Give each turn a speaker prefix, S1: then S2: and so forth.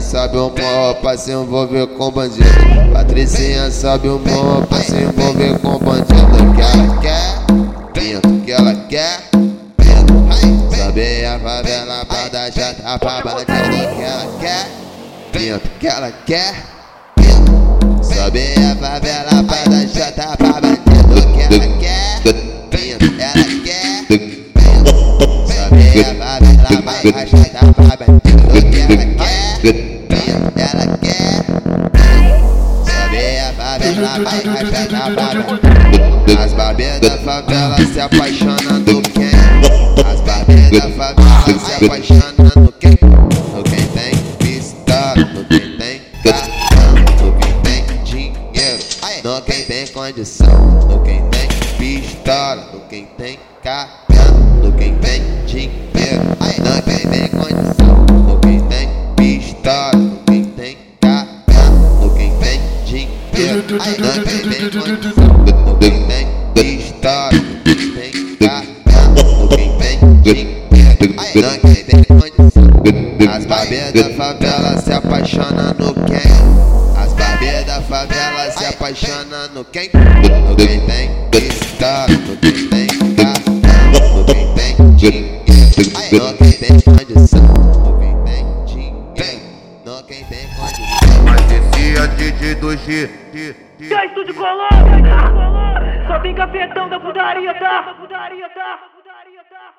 S1: sabe o morro pra se envolver com bandido. Patricinha sabe o morro pra se envolver com bandido. Que ela quer, pinto, que ela quer, pinto. Sabe a favela pra dar chata pra bandido. Que ela quer, pinto, que ela quer, pinto. A favela pra dar chata pra bandido. Que ela quer, pinto, ela quer. Sabe a favela pra dar chata pra bandido. Que ela quer, ela quer. Vai rachar. As babeiras da favela se apaixonando quem? As babeiras da favela se apaixonando quem? No quem tem pistola, no quem tem cartão, no quem tem dinheiro, no quem tem condição, no quem tem pistola, no quem tem cartão, no quem tem dinheiro, no quem tem condição, no quem tem pistola, no quem tem cartão, no quem tem dinheiro, no quem tem condição, no quem tem pistola, no quem tem cartão, no quem tem dinheiro, no quem tem condição. As babeiras da favela se apaixonam no quem? As babeiras da favela se apaixonam no quem? No quem tem pistola, no quem tem dinheiro, no quem tem condição, no quem tem dinheiro, no quem tem condição.
S2: Mas esse é DJ do G.
S3: Estúdio colou, só tem cafetão da putaria, tá? Putaria, tá? Putaria, tá?